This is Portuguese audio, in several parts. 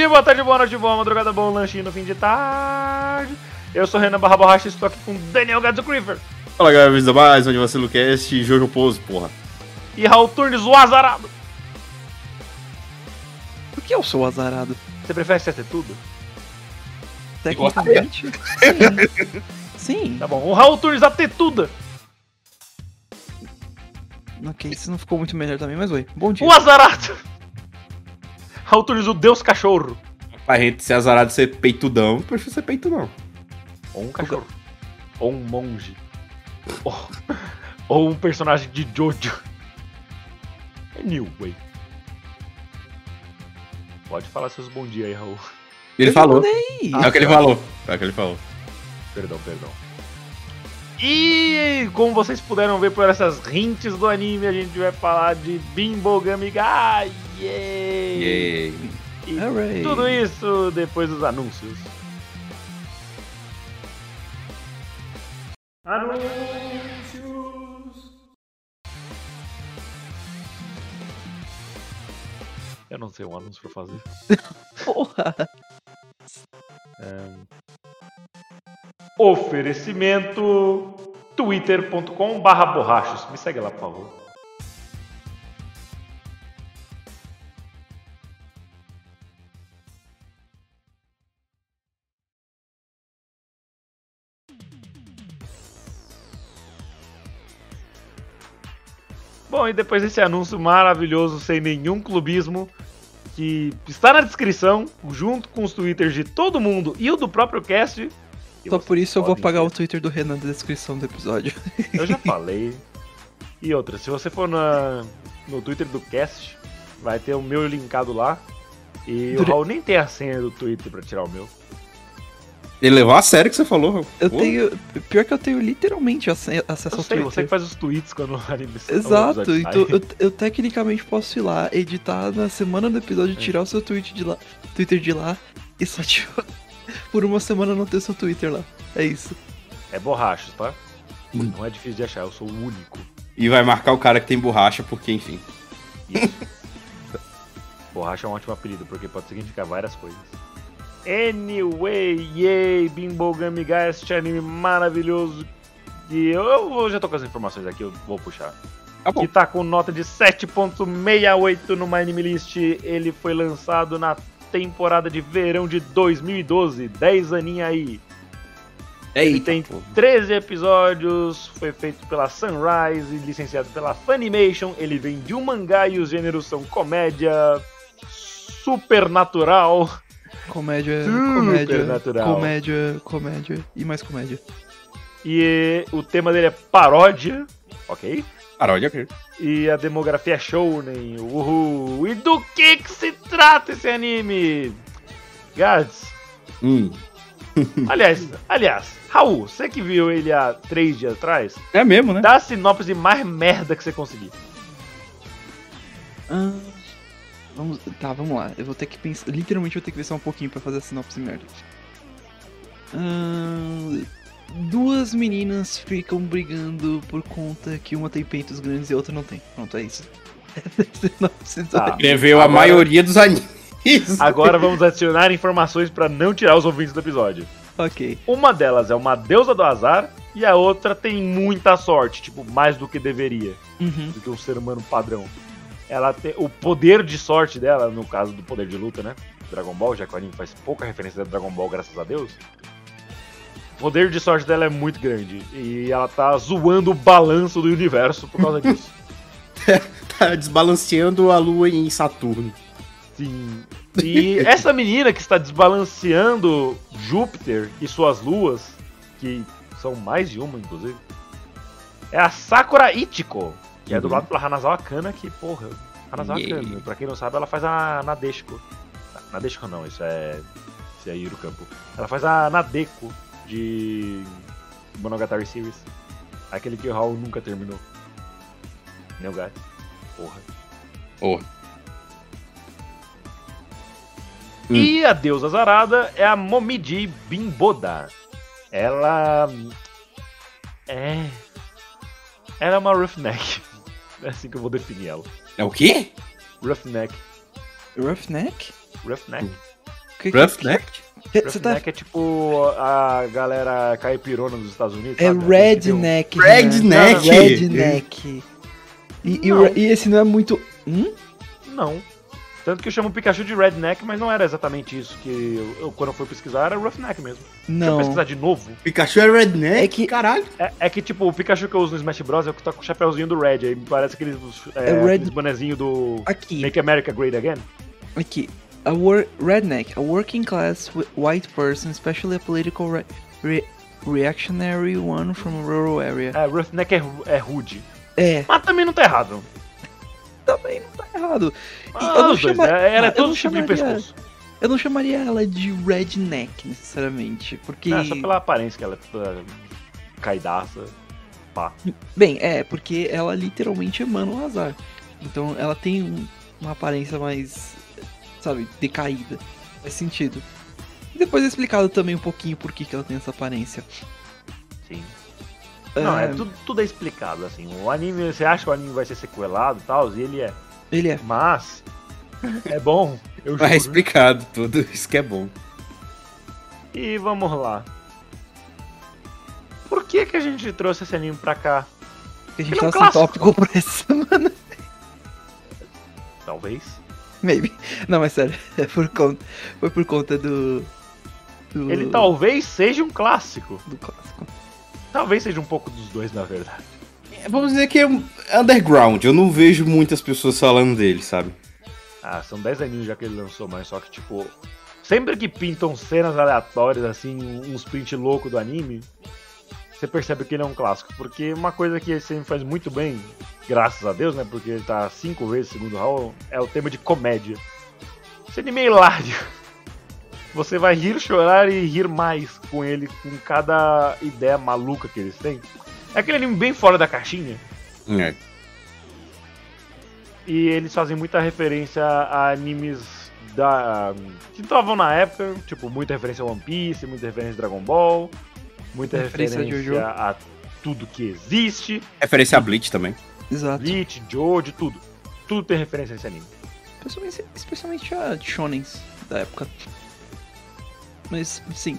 dia, boa tarde, boa noite, boa madrugada, bom lanchinho no fim de tarde. Eu sou Renan Barra Borracha e estou aqui com Daniel Gadzo Creeper Fala galera, bem-vindos mais onde você Cast, Jojo Pose, porra. e Raul Turnes, o azarado. Por que eu sou azarado? Você prefere ser tudo? Tecnicamente. Sim. Sim. Tá bom. O Raul Turnes, a tetuda. Ok, isso não ficou muito melhor também, mas oi. Bom dia. O azarado. O deus cachorro. Pra gente ser azarado ser peitudão, eu prefiro ser peitudão. Ou um cachorro. Ou um monge. Ou, ou um personagem de Jojo. Anyway. Pode falar seus bom dia aí, Raul. Ele Eu falou. mandei. É o que ele falou. É o que ele falou. Perdão, perdão. E como vocês puderam ver por essas hints do anime, a gente vai falar de Bimbogami Ga! Yay! Yay. Tudo isso depois dos anúncios. Anúncios! Eu não sei um anúncio pra fazer. Porra. É. Oferecimento twitter.com barra borrachos. Me segue lá, por favor. Bom, e depois desse anúncio maravilhoso, sem nenhum clubismo, que está na descrição, junto com os twitters de todo mundo e o do próprio cast. Só por isso eu vou apagar ver. o Twitter do Renan na descrição do episódio. Eu já falei. E outra, se você for na, no Twitter do cast, vai ter o meu linkado lá. E o Raul nem tem a senha do Twitter pra tirar o meu. Ele levou a sério o que você falou. Eu Pô, tenho. Pior que eu tenho literalmente ace- acesso Eu ao sei, Twitter. você que faz os tweets quando o anime Exato, então eu, eu tecnicamente posso ir lá, editar na semana do episódio, É. tirar o seu tweet de lá, Twitter de lá e só tipo, por uma semana não ter seu Twitter lá. É isso. É borrachos, tá? Hum. Não é difícil de achar, eu sou o único. E vai marcar o cara que tem borracha, porque enfim. Isso. Borracha é um ótimo apelido, porque pode significar várias coisas. Anyway, yay, Bimbogami Ga, este anime maravilhoso. E eu, eu já tô com as informações aqui, eu vou puxar. Tá. Que tá com nota de 7.68 no My Anime List. Ele foi lançado na temporada de verão de 2012. 10 aninhos aí. Ele Eita, tem pô. 13 episódios, foi feito pela Sunrise licenciado pela Funimation. Ele vem de um mangá e os gêneros são comédia, supernatural. Comédia, comédia, comédia, comédia e mais comédia. E o tema dele é paródia, ok? Paródia aqui. E a demografia é shounen, uhul. E do que que se trata esse anime? Gads, Hum. aliás, aliás, Raul, você que viu ele há três dias atrás, É mesmo, né? dá a sinopse mais merda que você conseguir. Ah, vamos, tá, vamos lá. Eu vou ter que pensar. Literalmente vou ter que pensar um pouquinho pra fazer a sinopse merda. Ah, duas meninas ficam brigando por conta que uma tem peitos grandes e a outra não tem. Pronto, é isso. Tá. Escreveu a Agora- maioria dos animes. Agora vamos adicionar informações pra não tirar os ouvintes do episódio. Ok. Uma delas é uma deusa do azar e a outra tem muita sorte, tipo, mais do que deveria, Uhum. do que um ser humano padrão. Ela tem o poder de sorte dela, no caso do poder de luta, né? Dragon Ball, já que o anime faz pouca referência a Dragon Ball, graças a Deus. O poder de sorte dela é muito grande e ela tá zoando o balanço do universo por causa disso. Tá desbalanceando a lua em Saturno. Sim. E essa menina que está desbalanceando Júpiter e suas luas, que são mais de uma, inclusive, é a Sakura Ichiko. Que é Uhum. dublado pela Hanazawa Kana, que, porra, Hanazawa Yeah. Kana, pra quem não sabe, ela faz a Nadeshiko. Nadeshiko não, isso é. Isso é Yuru Campo. Ela faz a Nadeko de Monogatari Series. Aquele que o Raul nunca terminou. Meu gato. Porra. Porra. Hum. E a deusa azarada é a Momiji Bimboda. Ela. É. Ela é uma roughneck. É assim que eu vou definir ela. É o quê? Roughneck. Roughneck? Roughneck. Que- Roughneck? tá... Roughneck é tipo a galera caipirona dos Estados Unidos. É sabe? Um- redneck. Redneck? né? Redneck. E, e, e esse não é muito... Hum? Não. Tanto que eu chamo o Pikachu de Redneck, mas não era exatamente isso que eu, eu- quando eu fui pesquisar, era Roughneck mesmo. Deixa eu Não. pesquisar de novo. Pikachu é redneck? É que- Caralho. É, é que, tipo, o Pikachu que eu uso no Smash Bros. é o que tá com o chapéuzinho do Red. Aí me parece aqueles, é, É Red- aqueles bonezinho do Aqui, Make America Great Again. aqui. A wor redneck, a working class wh- white person, especially a political re re- reactionary one from a rural area. É, Roughneck é, é rude. É, Mas também não tá errado. Também não tá errado. Ah, eu não chama- é eu todo tipo de chamaria- pescoço. Eu não chamaria ela de redneck, necessariamente, porque... É, só pela aparência que ela é toda caidaça. Pá. Bem, é, porque ela literalmente emana o azar. Então ela tem um- uma aparência mais, sabe, decaída. Faz sentido. E depois é explicado também um pouquinho por que, que ela tem essa aparência. Sim. Não, é Ah, tudo, tudo é explicado, assim. O anime, você acha que o anime vai ser sequelado e tal, e ele é. Ele é. Mas. É bom, eu juro. explicado tudo. Isso que é bom. E vamos lá. Por que que a gente trouxe esse anime pra cá? A gente é um sem clássico. tópico pra essa semana. Talvez. Maybe. Não, mas sério, é por conta. Foi por conta do. do Ele talvez seja um clássico. Do clássico. Talvez seja um pouco dos dois, na verdade. Vamos dizer que é underground. Eu não vejo muitas pessoas falando dele, sabe? Ah, são 10 aninhos já que ele lançou, mas só que, tipo. Sempre que pintam cenas aleatórias, assim, uns print louco do anime, você percebe que ele é um clássico. Porque uma coisa que esse anime faz muito bem, graças a Deus, né? Porque ele tá cinco vezes segundo o Raul, é o tema de comédia. Esse anime é hilário. Você vai rir, chorar e rir mais com ele, com cada ideia maluca que eles têm. É aquele anime bem fora da caixinha. É. E eles fazem muita referência a animes da que estavam na época, tipo, muita referência a One Piece, muita referência a Dragon Ball, muita Referência a referência, Jojo. a tudo que existe, Referência a Bleach também. Exato. Bleach, Jojo, tudo. Tudo tem referência nesse anime. Especialmente, especialmente a shonens da época. Mas, sim.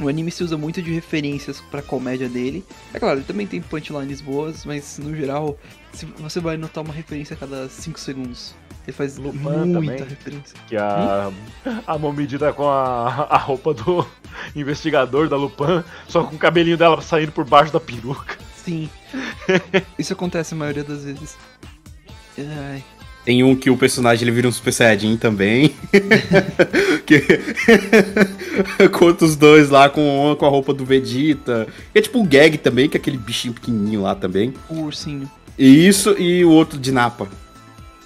O anime se usa muito de referências pra comédia dele. É claro, ele também tem punchlines boas, mas no geral, se você vai notar uma referência a cada 5 segundos. Ele faz Lupin muita também. referência. Que a, a Momiji tá com a, a roupa do investigador da Lupin, só com o cabelinho dela saindo por baixo da peruca. Sim. Isso acontece a maioria das vezes. Ai. Tem um que o personagem ele vira um Super Saiyajin também. que... Conta os dois lá com, com a roupa do Vegeta. E é tipo um gag também, que é aquele bichinho pequenininho lá também. O ursinho. E isso e o outro de Napa.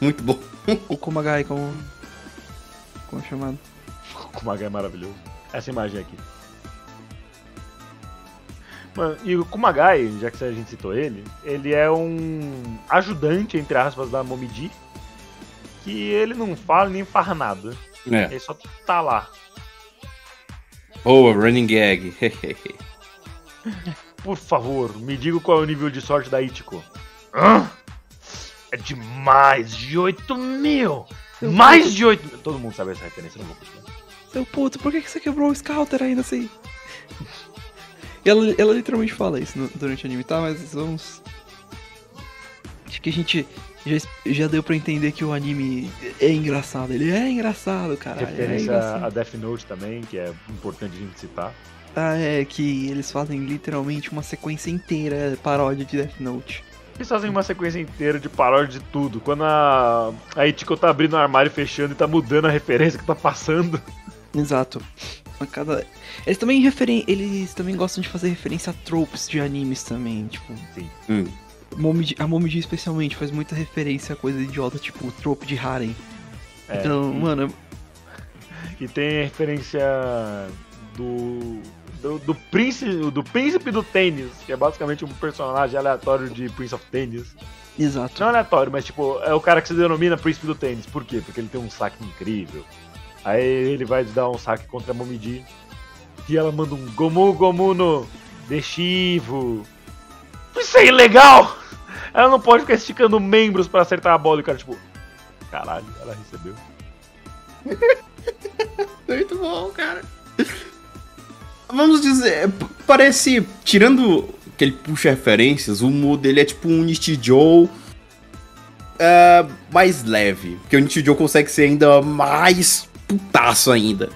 Muito bom. O Komagai, como. Como é chamado? O Kumagai é maravilhoso. Essa imagem aqui. Mano, e o Kumagai, já que a gente citou ele, ele é um ajudante, entre aspas, da Momiji. Que ele não fala nem faz nada. É. Ele só tá lá. Boa, running gag. Por favor, me diga qual é o nível de sorte da Ichigo. Hã? É de mais de 8 mil! Mais de 8 mil! Todo mundo sabe essa referência, não vou continuar. Seu puto, por que que você quebrou o Scouter ainda assim? Ela, ela literalmente fala isso no- durante o anime, tá? Mas vamos. Acho que a gente já, já deu pra entender que o anime é engraçado. Ele é engraçado, cara. É Referência engraçado. a Death Note também, que é importante a gente citar. Ah, é que eles fazem literalmente uma sequência inteira paródia de Death Note. Eles fazem uma sequência inteira de paródia de tudo. Quando a, a Ichigo tá abrindo o armário e fechando e tá mudando a referência que tá passando. Exato. A cada... Eles também referen... Eles também gostam de fazer referência a tropes de animes também, tipo. Hum. Momiji- a Momiji especialmente faz muita referência a coisa idiota, tipo o trope de Harem. É, então, e- mano, E tem referência do, do, do príncipe, do príncipe do tênis, que é basicamente um personagem aleatório de Prince of Tennis. exato. Não aleatório, mas tipo, é o cara que se denomina príncipe do tênis. Por quê? Porque ele tem um saque incrível. Aí ele vai dar um saque contra a Momiji. E ela manda um Gomu Gomu no Deshivo. Isso é ilegal! Ela não pode ficar esticando membros pra acertar a bola e o cara, tipo, caralho, ela recebeu. Muito bom, cara. Vamos dizer, parece, tirando que ele puxa referências, o humor dele é tipo um Nichi Joe é, mais leve. Porque o Nichi Joe consegue ser ainda mais putaço ainda.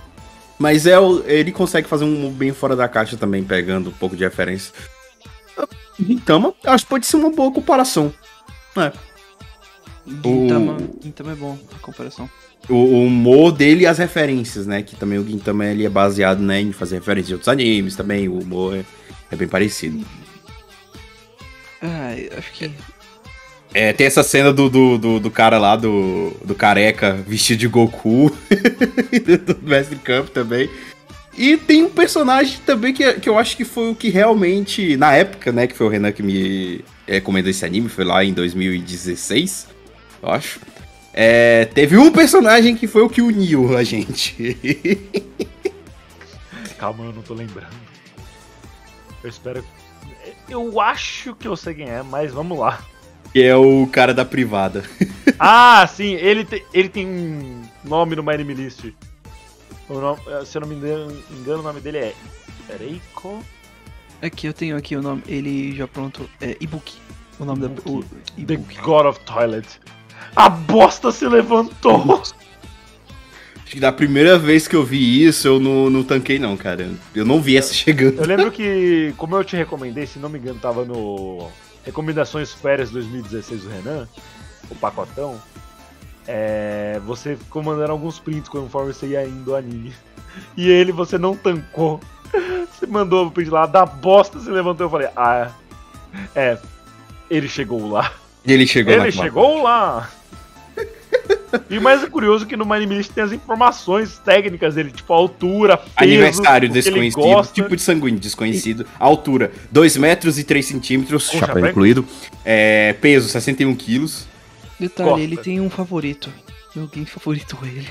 Mas é, ele consegue fazer um bem fora da caixa também, pegando um pouco de referência. Então, acho que pode ser uma boa comparação. É. Gintama, Gintama é bom, a comparação. o, o humor dele e as referências, né? Que também o Gintama ele é baseado né, em fazer referência de outros animes também. O humor é, é bem parecido. Ah, acho que. É, tem essa cena do, do, do, do cara lá, do, do careca vestido de Goku, do Mestre Camp também. E tem um personagem também que, que eu acho que foi o que realmente, na época, né, que foi o Renan que me é, recomendou esse anime, foi lá em 2016, eu acho. É, teve um personagem que foi o que uniu a gente. Calma, eu não tô lembrando. Eu espero. Eu acho que eu sei quem é, mas vamos lá. que é o cara da privada. Ah, sim, ele, te- ele tem um nome no My Anime List. Nome- se eu não me engano, engano, o nome dele é Ereiko. Aqui eu tenho aqui o nome, ele já pronto. É Ibuki. O nome da. O, The Ibuki. God of Toilet. A bosta se levantou! Acho que da primeira vez que eu vi isso, eu não, não tanquei não, cara. Eu não vi essa chegando. Eu lembro que, como eu te recomendei, se não me engano, tava no Recomendações Férias 2016 do Renan, o pacotão. É, você ficou mandando alguns prints conforme você ia indo o anime. E ele você não tancou. Você mandou o print lá, da bosta se levantou. Eu falei, ah, é. Ele chegou lá. Ele chegou Ele naquela chegou lá! E o mais curioso é que no My Anime List tem as informações técnicas dele, tipo a altura, peso, Aniversário ele desconhecido, gosta. tipo de sanguíneo desconhecido, altura 2 metros e 3 centímetros, chapéu? incluído, é, peso 61 quilos. Detalhe, Gosta. ele tem um favorito. Alguém favoritou ele.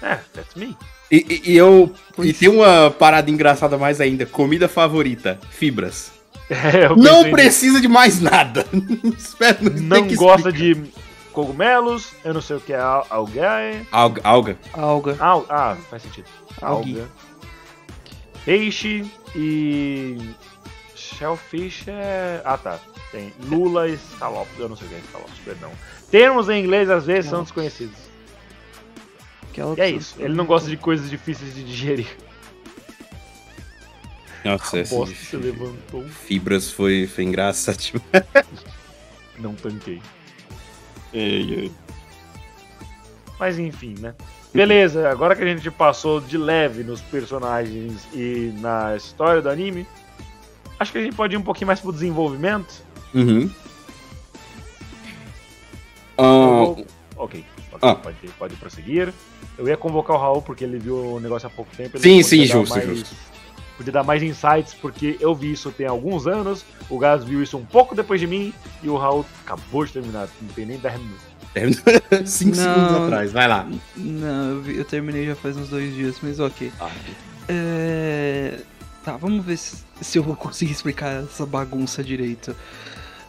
É, that's me. E, e- e eu. Pois. E tem uma parada engraçada mais ainda: comida favorita, fibras. É, eu Não precisa de mais nada. Espero nisso. ter Não que gosta explicar. de cogumelos, eu não sei o que é al- algae. Alga. alga. Alga. Al, ah, faz sentido. Algae. Alga. Peixe e. Shellfish é. Ah tá. Tem lula e escalopes. Eu não sei o que é escalopes, perdão. Termos em inglês às vezes são desconhecidos. Aquela E é isso. Ele não gosta de coisas difíceis de digerir. Nossa, esse Bosta se levantou. fibras foi, foi engraçado. Não tanquei. Ei, ei. Mas enfim, né? Beleza, agora que a gente passou de leve nos personagens e na história do anime, acho que a gente pode ir um pouquinho mais pro desenvolvimento. Uhum. Eu Ah, Ok, Ah. pode, pode prosseguir. Eu ia convocar o Raul porque ele viu o negócio há pouco tempo. ele Sim, sim, justo, mais- justo. Podia dar mais insights, porque eu vi isso tem alguns anos, o Gás viu isso um pouco depois de mim, e o Raul acabou de terminar, não tem nem 10 minutos. 5 Não. segundos atrás, vai lá. Não, eu, vi- eu terminei já faz uns dois dias, mas ok. Ah, É... Tá, vamos ver se, se eu vou conseguir explicar essa bagunça direito.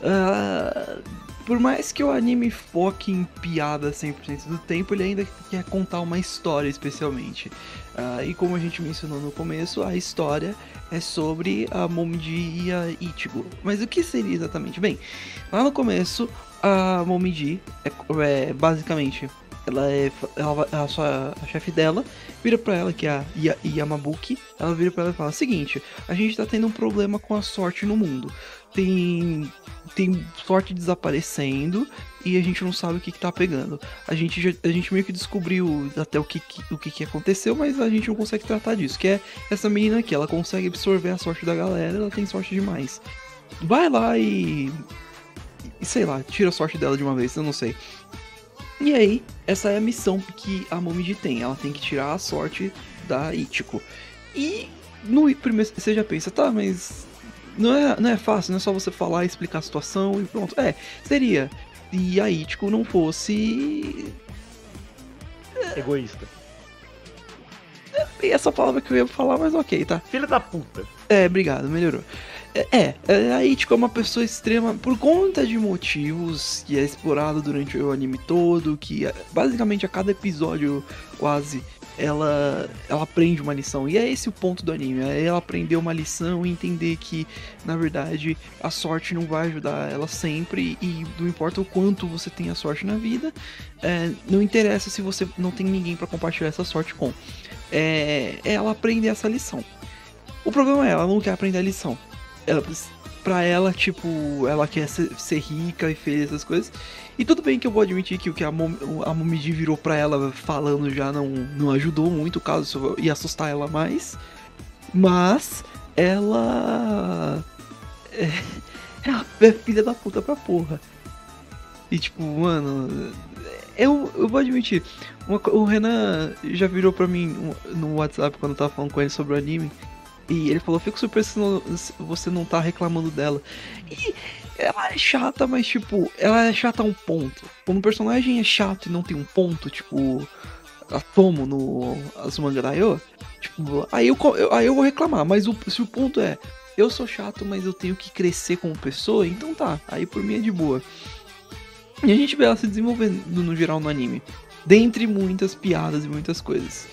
Ah, por mais que o anime foque em piada 100% do tempo, ele ainda quer contar uma história especialmente. Ah, e como a gente mencionou no começo, a história é sobre a Momiji e a Ichigo. Mas o que seria exatamente? Bem, lá no começo, a Momiji é, é basicamente ela é ela, a sua a chefe dela vira pra ela que é a Ya- Yamabuki, ela vira pra ela e fala: "Seguinte, a gente tá tendo um problema com a sorte no mundo. Tem tem sorte desaparecendo e a gente não sabe o que, que tá pegando. A gente a gente meio que descobriu até o que, que- o que, que aconteceu, mas a gente não consegue tratar disso. Que é essa menina aqui, ela consegue absorver a sorte da galera, ela tem sorte demais. Vai lá e e sei lá, tira a sorte dela de uma vez, eu não sei. E aí, essa é a missão que a Momiji tem. Ela tem que tirar a sorte da Ichigo. E no primeiro você já pensa, tá, mas não é, não é fácil, não é só você falar, explicar a situação e pronto. É, seria. E a Ichigo não fosse. Egoísta. E essa palavra que eu ia falar, mas ok, tá. Filha da puta. É, obrigado, melhorou. É, é, a Ichigo é uma pessoa extrema por conta de motivos que é explorado durante o anime todo, que é, basicamente a cada episódio quase ela ela aprende uma lição e é esse o ponto do anime, é ela aprender uma lição e entender que na verdade a sorte não vai ajudar ela sempre e não importa o quanto você tem a sorte na vida, é, não interessa se você não tem ninguém para compartilhar essa sorte com. É, ela aprender essa lição. O problema é ela não quer aprender a lição ela, pra ela, tipo, ela quer ser, ser, rica e feliz, essas coisas. E tudo bem que eu vou admitir que o que a, Mom, a Momiji virou pra ela falando já não, não ajudou muito, caso isso ia assustar ela mais. Mas ela. É, é filha da puta pra porra. E tipo, mano. Eu, eu vou admitir, uma, o Renan já virou pra mim no WhatsApp quando eu tava falando com ele sobre o anime. E ele falou, fico surpreso se você não tá reclamando dela. E ela é chata, mas tipo, ela é chata a um ponto. Quando o personagem é chato e não tem um ponto, tipo, a Tomo no Asumangarayo, tipo, aí eu, aí eu vou reclamar. Mas o, se o ponto é, eu sou chato, mas eu tenho que crescer como pessoa, então tá, aí por mim é de boa. E a gente vê ela se desenvolvendo no geral no anime. Dentre muitas piadas e muitas coisas.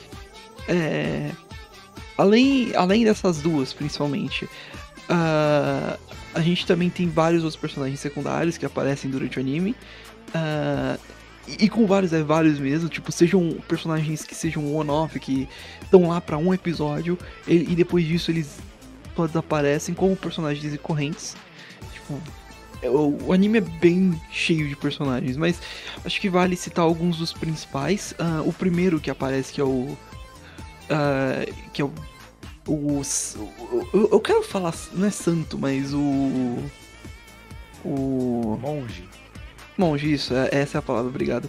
É Além, além dessas duas, principalmente, uh, a gente também tem vários outros personagens secundários que aparecem durante o anime. Uh, e com vários, é vários mesmo, tipo, sejam personagens que sejam one-off, que estão lá para um episódio, e, e, depois disso eles desaparecem como personagens recorrentes. Tipo, é, o, o, anime é bem cheio de personagens, mas acho que vale citar alguns dos principais. Uh, o primeiro que aparece, que é o. Uh, que é o os. Eu, eu quero falar, não é santo, mas o. O. Monge. Monge, isso, é, essa é a palavra, obrigado.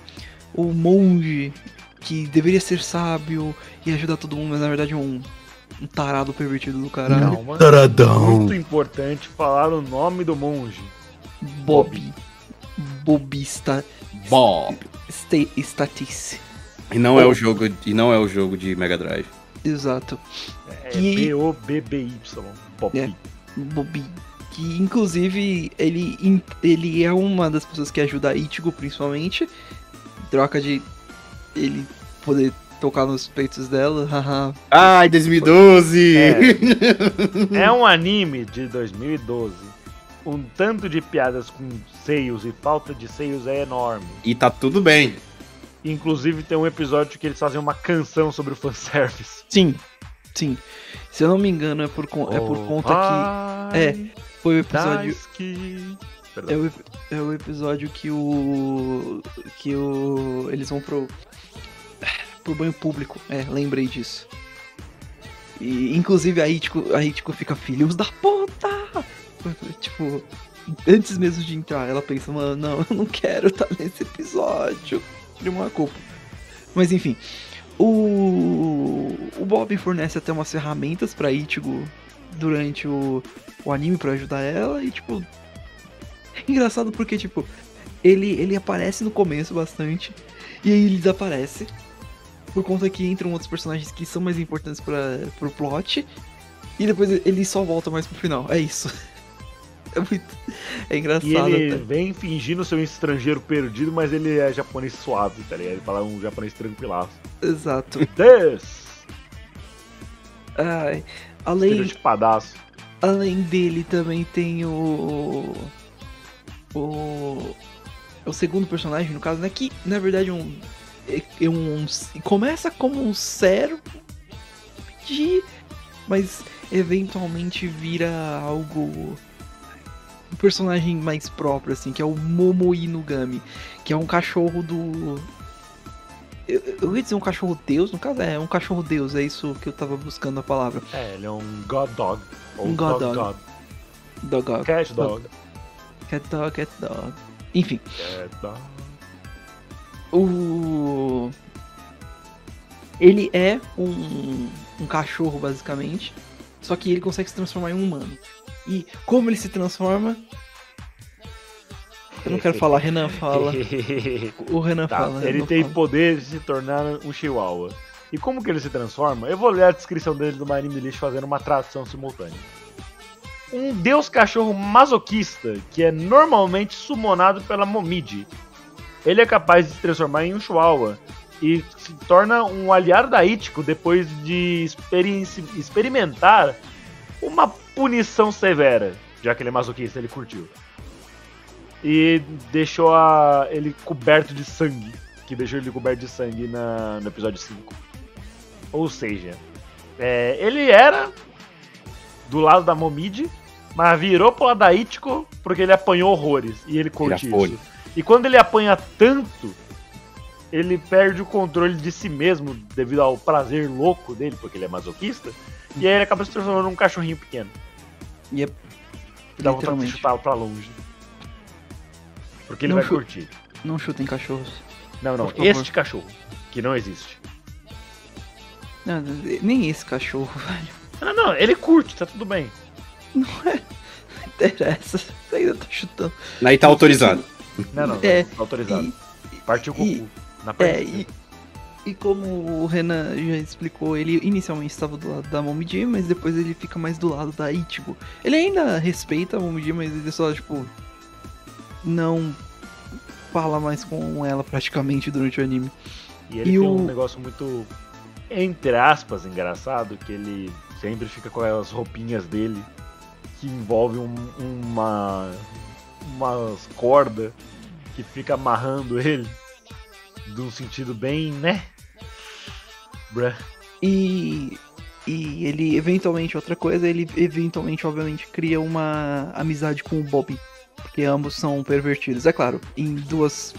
O monge que deveria ser sábio e ajudar todo mundo, mas na verdade é um, um tarado pervertido do caralho. Calma. Taradão. Muito importante falar o nome do monge. Bob. Bobista. Bob. Statice. E não é o jogo e não é o jogo de Mega Drive. Exato. É B-O-B-B-Y. Bob. É, Bobby. Que inclusive ele, ele é uma das pessoas que ajuda a Ichigo principalmente. Troca de ele poder tocar nos peitos dela. haha. Ai, 2012! É. é um anime de 2012. Um tanto de piadas com seios e falta de seios é enorme. E tá tudo bem. Inclusive tem um episódio que eles fazem uma canção sobre o fanservice. Sim, sim. Se eu não me engano, é por, con é por conta que. É, foi o episódio. É o, é o episódio que o. Que o. Eles vão pro. Pro banho público. É, lembrei disso. E inclusive a Itiko, a Itiko fica filhos da puta! Tipo, antes mesmo de entrar, ela pensa, mano, não, eu não quero estar nesse episódio de uma culpa. Mas enfim, o, o Bob fornece até umas ferramentas para Ichigo durante o, o anime para ajudar ela e tipo é engraçado porque tipo ele ele aparece no começo bastante e aí ele desaparece por conta que entram outros personagens que são mais importantes para pro plot e depois ele só volta mais pro final. É isso. É muito. É engraçado. E ele até. vem fingindo ser um estrangeiro perdido, mas ele é japonês suave, tá ligado? Ele fala um japonês tranquilaço. Exato. Des! Ai, além, Estereotipadaço. além dele também tem o. O. O segundo personagem, no caso, né? Que na verdade é um. É, um. Começa como um servo de. Mas eventualmente vira algo personagem mais próprio, assim, que é o Momo Inugami, que é um cachorro do. Eu, eu ia dizer um cachorro deus, no caso é um cachorro deus, é isso que eu tava buscando a palavra. É, ele é um God Dog. Ou Um God dog, Dog. God. Dog. Cat Dog. Cat Dog, Cat Dog. Enfim, É, tá. o. Ele é um, um cachorro, basicamente. Só que ele consegue se transformar em um humano. E como ele se transforma. Eu não quero falar, Renan fala. O Renan Tá, fala. ele tem fala. poder de se tornar um chihuahua. E como que ele se transforma? Eu vou ler a descrição dele do My Anime List fazendo uma tradução simultânea. Um deus cachorro masoquista que é normalmente sumonado pela Momiji. Ele é capaz de se transformar em um chihuahua e se torna um aliado da Ichigo depois de experimentar uma punição severa, já que ele é masoquista, ele curtiu. E deixou a, ele coberto de sangue, que deixou ele coberto de sangue na, no episódio 5. Ou seja, é, ele era do lado da Momiji, mas virou pro lado da Ichigo porque ele apanhou horrores e ele curte isso. E quando ele apanha tanto, ele perde o controle de si mesmo devido ao prazer louco dele, porque ele é masoquista. E aí ele acaba se transformando num cachorrinho pequeno. Yep. Que dá vontade de chutá-lo pra longe. Porque ele Não vai chu- curtir. Não chutem cachorros. Não, não. Por favor. Este cachorro, que não existe. Não, nem esse cachorro, velho. Não, não, ele curte, tá tudo bem. Não interessa. Você ainda tá chutando. Aí tá autorizado. Não, não, É, tá autorizado. E, Partiu com o e- cu. Na é, perna. e, e como o Renan já explicou, ele inicialmente estava do lado da Momiji, mas depois ele fica mais do lado da Ichigo. Ele ainda respeita a Momiji, mas ele só, tipo, não fala mais com ela praticamente durante o anime. E ele e tem o- um negócio muito, entre aspas, engraçado, que ele sempre fica com as roupinhas dele, que envolve um- uma umas cordas que fica amarrando ele, de um sentido bem, né? Bruh. E, e ele, eventualmente, outra coisa, ele eventualmente, obviamente, cria uma amizade com o Bobby. Porque ambos são pervertidos. É claro, em duas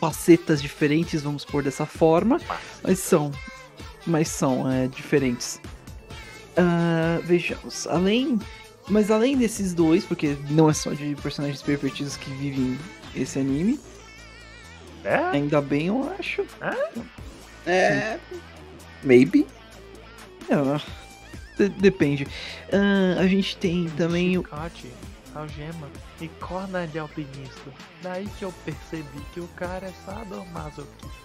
facetas diferentes, vamos pôr dessa forma. Mas são. Mas são é, diferentes. Ah, vejamos. Além. Mas além desses dois, porque não é só de personagens pervertidos que vivem esse anime. É? Ainda bem, eu acho. É. Maybe. Não, de- depende. Ah, a gente tem também o. Chicote, algema e corna de alpinista. Daí que eu percebi que o cara é sadomasoquista.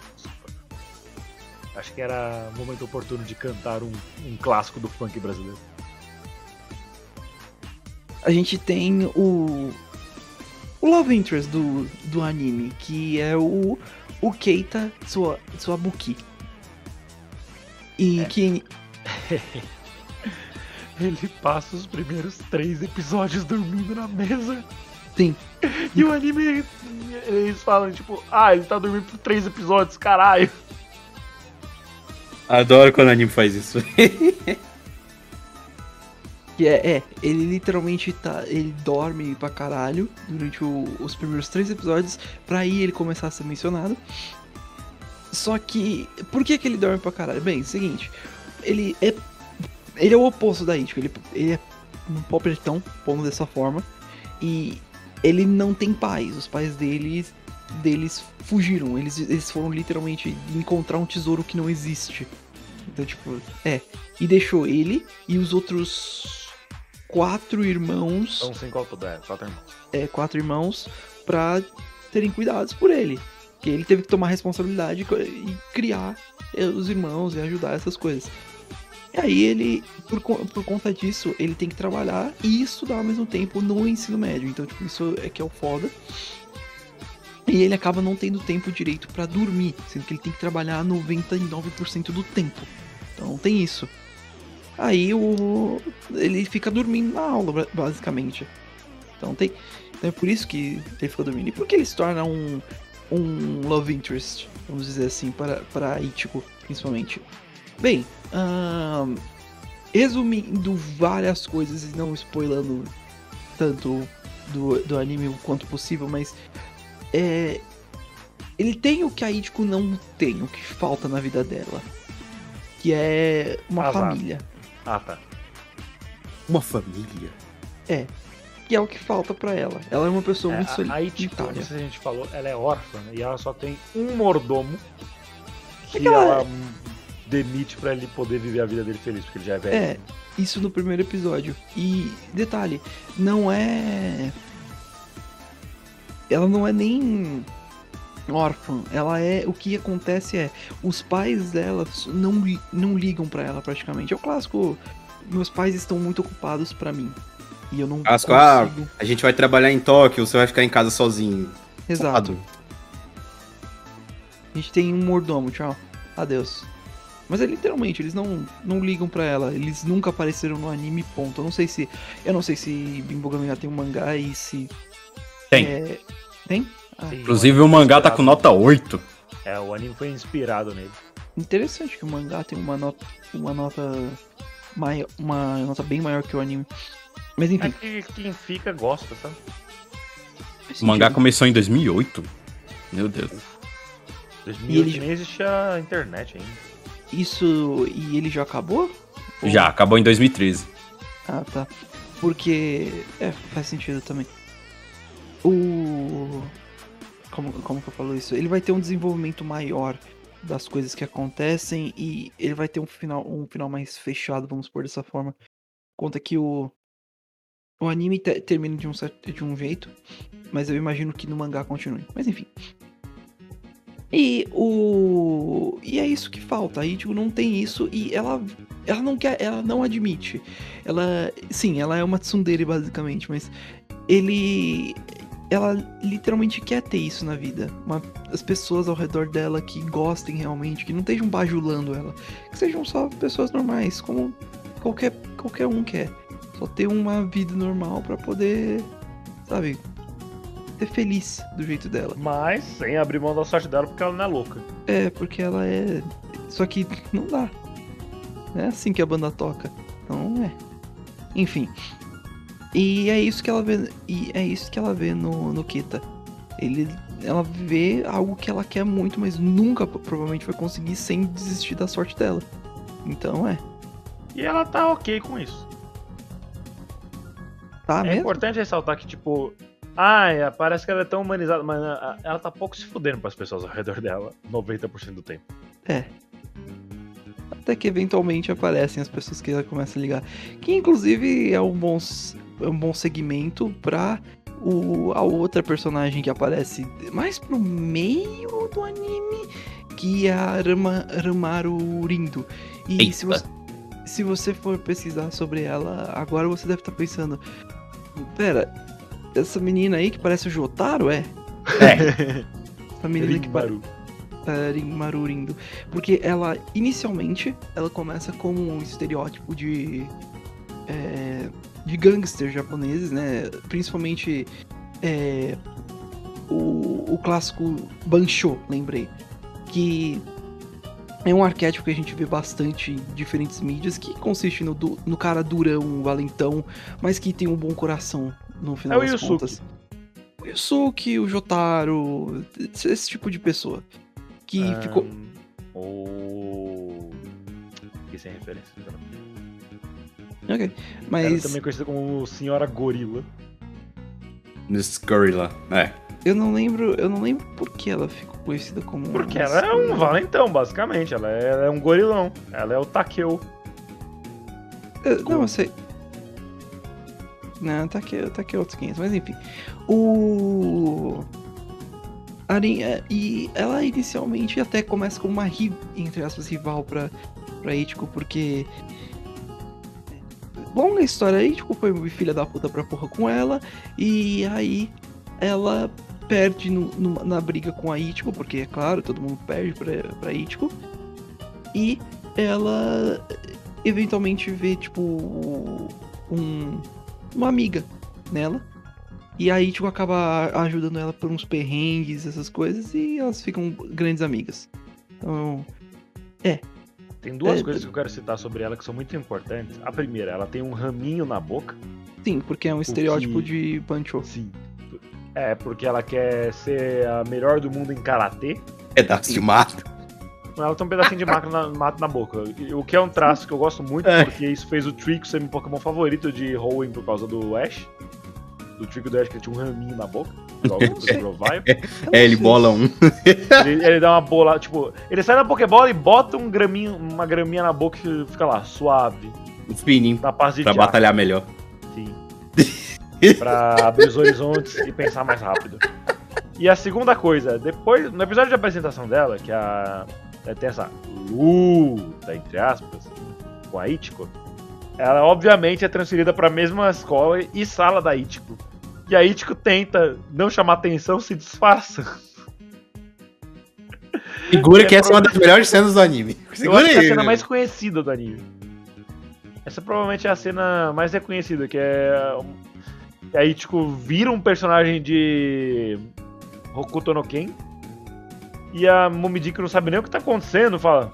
Acho que era o momento oportuno de cantar um, um clássico do funk brasileiro. A gente tem o. O Love Interest do, do anime, que é o. O Keita Tsuabuki. E que. Ele passa os primeiros três episódios dormindo na mesa. Sim. E o anime, eles falam, tipo, ah, ele tá dormindo por três episódios, caralho. Adoro quando o anime faz isso. Que é, é, ele literalmente tá. Ele dorme pra caralho durante o- os primeiros três episódios, pra aí ele começar a ser mencionado. Só que. Por que, que ele dorme pra caralho? Bem, seguinte. Ele é. Ele é o oposto da Ichigo. Ele, ele é um pobretão, pondo dessa forma. E ele não tem pais. Os pais deles, deles fugiram. Eles, eles foram literalmente encontrar um tesouro que não existe. Então, tipo, é. E deixou ele e os outros quatro irmãos, São cinco ao todo, é, quatro irmãos. é, quatro irmãos, pra terem cuidados por ele. Que ele teve que tomar responsabilidade e criar eh, os irmãos e ajudar essas coisas. E aí ele, por, por conta disso, ele tem que trabalhar e estudar ao mesmo tempo no ensino médio. Então, tipo, isso é que é o foda. E ele acaba não tendo tempo direito pra dormir, sendo que ele tem que trabalhar 99% do tempo. Então tem isso. Aí o ele fica dormindo na aula, ba- basicamente. Então tem, então é por isso que ele fica dormindo. E por que ele se torna um um love interest, vamos dizer assim, para para Ichigo, principalmente. Bem, resumindo várias coisas e não spoilando tanto do, do anime quanto possível, mas é, ele tem o que a Ichigo não tem, o que falta na vida dela. Que é uma Azar. família. Ah, tá. Uma família. Que é o que falta pra ela. Ela é uma pessoa É, muito a- aí, tipo, solitária. não sei se a gente falou, ela é órfã né, e ela só tem um mordomo que É que ela- ela demite pra ele poder viver a vida dele feliz, porque ele já é velho. É, isso no primeiro episódio. E detalhe, não é. Ela não é nem órfã. Ela é. O que acontece é. Os pais dela não, não ligam pra ela praticamente. É o clássico. Meus pais estão muito ocupados pra mim. E eu não Clássico, ah, consigo. A gente vai trabalhar em Tóquio, você vai ficar em casa sozinho. Exato. A gente tem um mordomo, tchau. Adeus. Mas é literalmente, eles não, não ligam pra ela. Eles nunca apareceram no anime, ponto. Eu não sei se. Eu não sei se Bimbogami já tem um mangá e se. Tem. é, tem? Ah, Inclusive o mangá tá com nota 8. É, o anime foi inspirado nele. interessante que o mangá tem uma nota. Uma nota. Maior, uma nota bem maior que o anime. Mas É enfim. que quem fica gosta, sabe? O mangá começou em 2008. Meu Deus. 2008 ele- nem existia a internet ainda. Isso. E ele já acabou? Ou- Já, acabou em 2013. Ah, tá. Porque. É, faz sentido também. O. Como, como que eu falo isso? Ele vai ter um desenvolvimento maior das coisas que acontecem e ele vai ter um final, um final mais fechado, vamos por dessa forma. Conta que o. O anime te- termina de um, certo, de um jeito, mas eu imagino que no mangá continue. Mas enfim. E o. E é isso que falta. Aí, tipo, não tem isso e ela. Ela não quer. Ela não admite. Ela. Sim, ela é uma tsundere, basicamente, mas ele. Ela literalmente quer ter isso na vida. Uma, as pessoas ao redor dela que gostem realmente, que não estejam bajulando ela. Que sejam só pessoas normais, como qualquer, qualquer um quer. Só ter uma vida normal pra poder. Sabe? Ser feliz do jeito dela. Mas sem abrir mão da sorte dela, porque ela não é louca. É, porque ela é. Só que não dá. Não é assim que a banda toca. Então é. Enfim. E é isso que ela vê. E é isso que ela vê no, no Kita. Ele. Ela vê algo que ela quer muito, mas nunca provavelmente vai conseguir sem desistir da sorte dela. Então é. E ela tá ok com isso. Tá é mesmo? importante ressaltar que, tipo, ah, parece que ela é tão humanizada, mas ah, ela tá pouco se fudendo pras pessoas ao redor dela, 90% do tempo. É. Até que eventualmente aparecem as pessoas que ela começa a ligar. Que inclusive é um bom, é um bom segmento pra o, a outra personagem que aparece mais pro meio do anime, que é a Rama, Ramaru Rindo. E se você, se você for pesquisar sobre ela, agora você deve estar pensando. Pera, essa menina aí que parece o Jotaro, é? É. Essa menina que parece. Marurindo. Porque ela, inicialmente, ela começa como um estereótipo de. é, de gangsters japoneses, né? Principalmente. é, o, o clássico Bansho, lembrei. Que é um arquétipo que a gente vê bastante em diferentes mídias, que consiste no, no cara durão, valentão, mas que tem um bom coração no final É das Yusuke. contas. O Yusuke, o Jotaro, esse tipo de pessoa. Que Ahn, ficou. O. Fiquei sem referência. então. Ok. Ela Mas também é conhecida como Senhora Gorila. Miss Gorilla. É. eu não lembro. Eu não lembro por que ela ficou conhecida como. Porque ela é um valentão, basicamente. Ela é, ela é um gorilão. Ela é o Takeo. Eu- Não, eu sei. Não, tá tá aqui outros 500, mas enfim. O. Arin, é, e ela inicialmente até começa como uma, entre aspas, rival pra, pra Ichigo, porque. Longa história, a Ichigo foi filha da puta pra porra com ela, e aí ela perde no- no- na briga com a Ichigo, porque é claro, todo mundo perde pra, pra Ichigo, e ela eventualmente vê, tipo, um, uma amiga nela. E aí, tipo, acaba ajudando ela por uns perrengues, essas coisas, e elas ficam grandes amigas. Então, Tem duas É, coisas que eu quero citar sobre ela que são muito importantes. A primeira, ela tem um raminho na boca. sim, porque é um estereótipo que- de Pancho. Sim. É, porque ela quer ser a melhor do mundo em karatê. Pedaço de mato. Ela tem um pedacinho de mato na, mato na boca. O que é um traço que eu gosto muito, É. porque isso fez o Trico ser meu Pokémon favorito de Hoenn por causa do Ash. do Trick do Ash, que ele tinha um raminho na boca. Do Grovyle. É, ele bola um. ele, ele dá uma bola, tipo, ele sai da Pokébola e bota um graminho, uma graminha na boca e fica lá, suave, fininho na paz de pra batalhar melhor. Sim. Pra abrir os horizontes e pensar mais rápido. E a segunda coisa, depois, no episódio de apresentação dela, que a. é, Tem essa luta, entre aspas, com a Ichigo, ela obviamente é transferida pra mesma escola e sala da Ichigo. E a Ichigo tenta não chamar atenção, se disfarça. Segura que essa é uma das melhores cenas do anime. Segura que é a aí. cena mais conhecida do anime. Essa provavelmente é a cena mais reconhecida, que é. Aí, tipo, vira um personagem de. Hokuto no Ken. E a Momiji, que não sabe nem o que tá acontecendo, fala.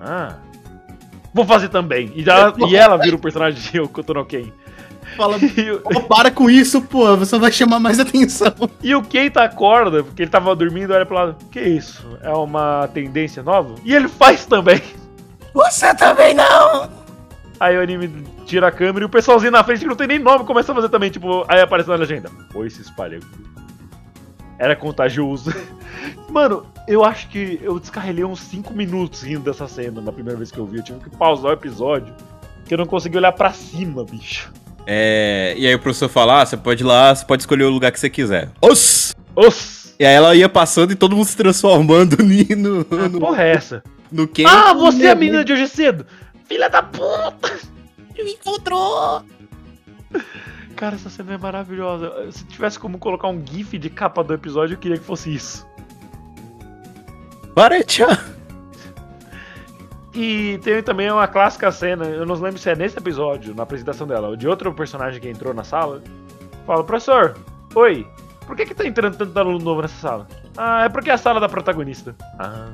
Ah. Vou fazer também. E ela, e ela vira um personagem de Hokuto no Ken. Fala, o, "Pô, para com isso, pô, você vai chamar mais atenção. e o Keita acorda, porque ele tava dormindo, olha pro lado. Que isso? É uma tendência nova? E ele faz também. Você também não! Aí o anime tira a câmera e o pessoalzinho na frente que não tem nem nome começa a fazer também, tipo, aí aparece na legenda. Foi se espalhando. Era contagioso. Mano, eu acho que eu descarrilhei uns 5 minutos rindo dessa cena na primeira vez que eu vi. Eu tive que pausar o episódio, porque eu não consegui olhar pra cima, bicho. É, e aí o professor fala, ah, você pode ir lá, você pode escolher o lugar que você quiser. Os! Os! E aí ela ia passando e todo mundo se transformando no, no, porra é essa? no Ken. Ah, você é a menina de hoje cedo! Filha da puta! me encontrou! Cara, essa cena é maravilhosa. Se tivesse como colocar um gif de capa do episódio, eu queria que fosse isso. Barechan! E tem também uma clássica cena, eu não lembro se é nesse episódio, na apresentação dela, ou de outro personagem que entrou na sala. Fala, professor, oi, por que que tá entrando tanto aluno novo nessa sala? Ah, é porque é a sala da protagonista. Ah,